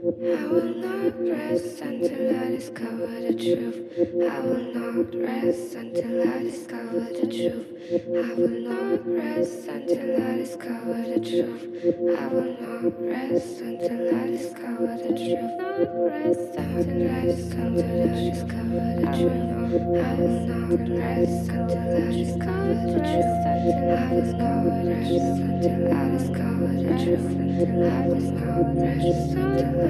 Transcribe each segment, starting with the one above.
I will not rest until I discover the truth. I will not rest until I discover the truth. I will not rest until I discover the truth. I will not rest until I discover the truth. Rest until I discover the truth. I will not rest until I discover the truth. I will not rest until I discover the truth. I will not rest until I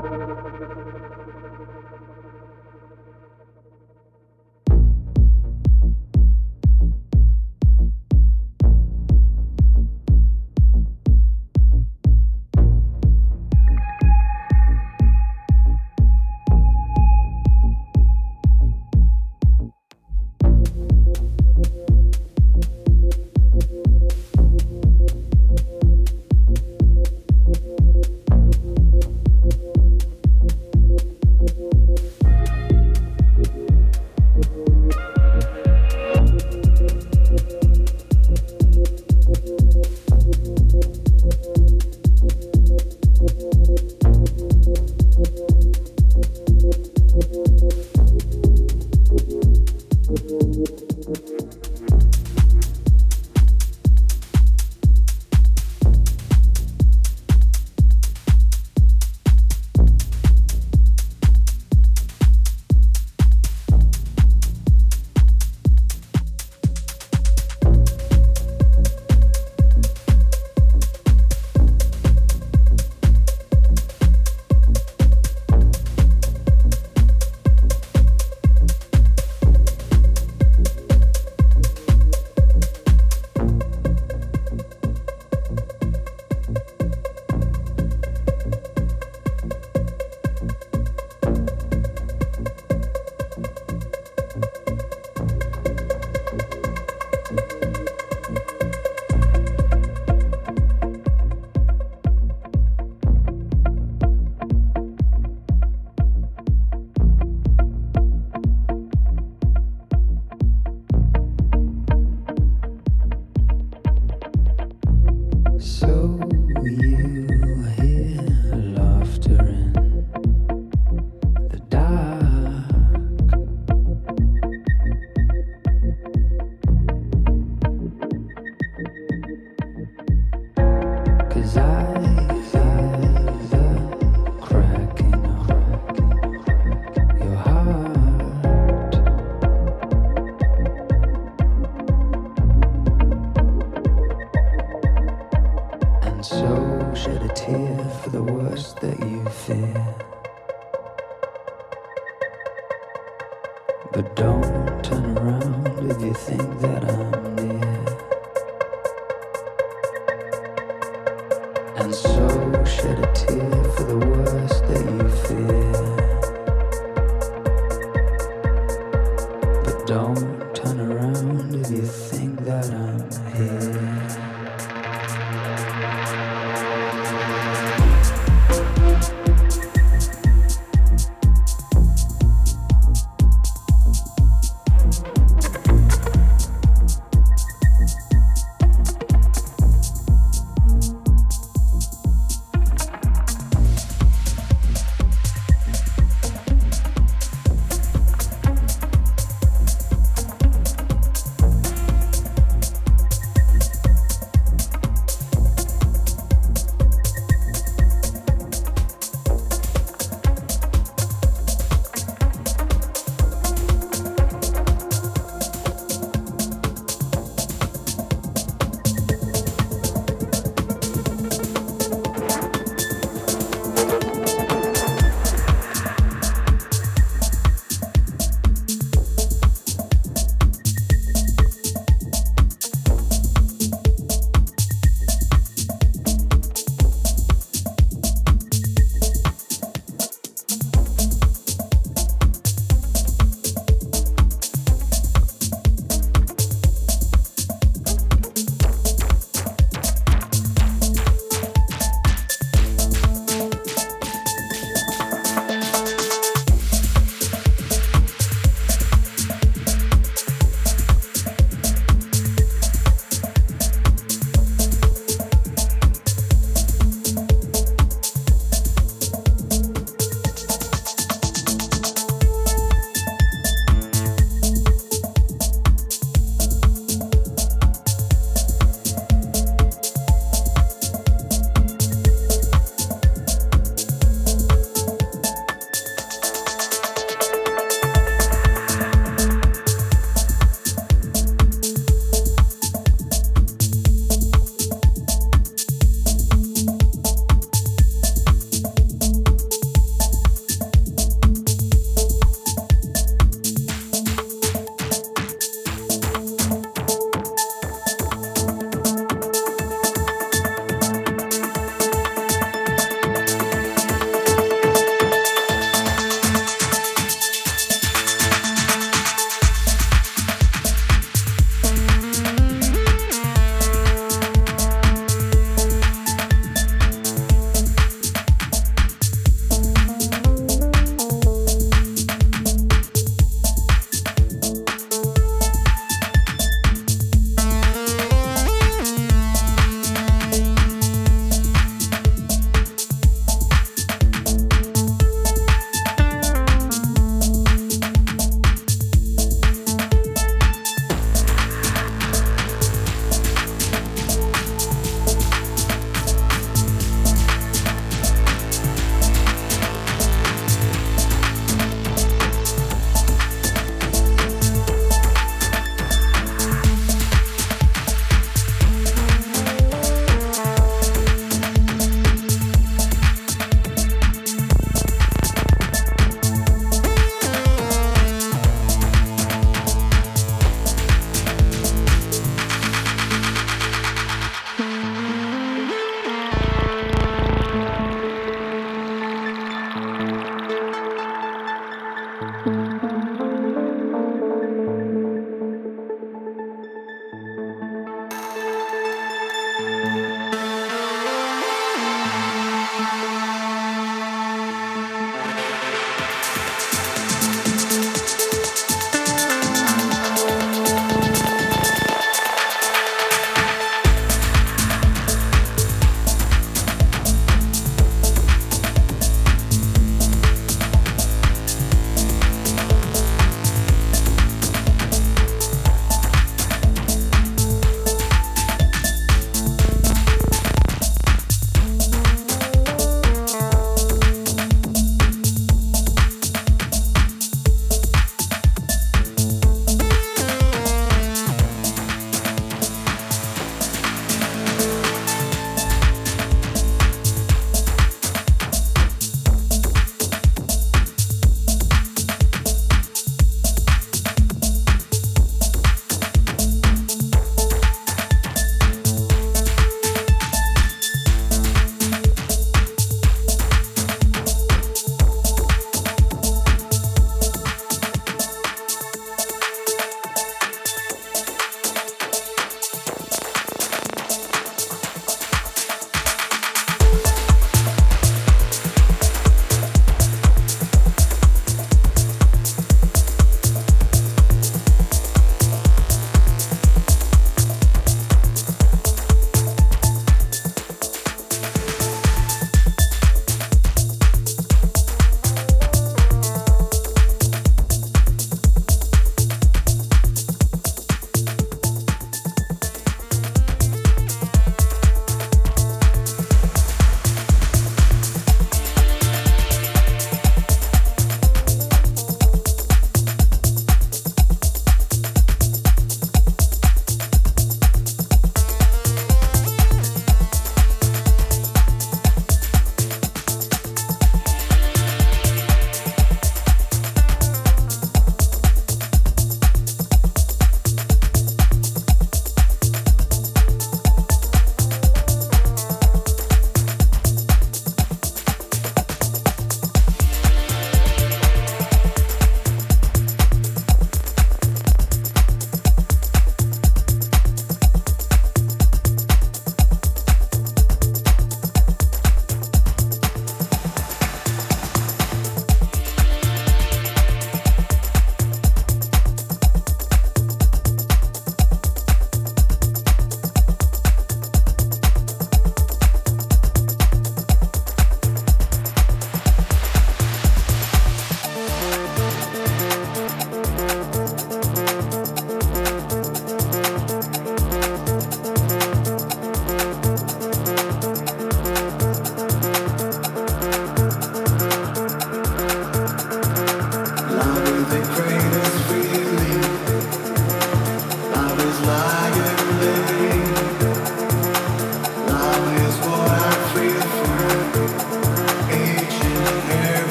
that I'm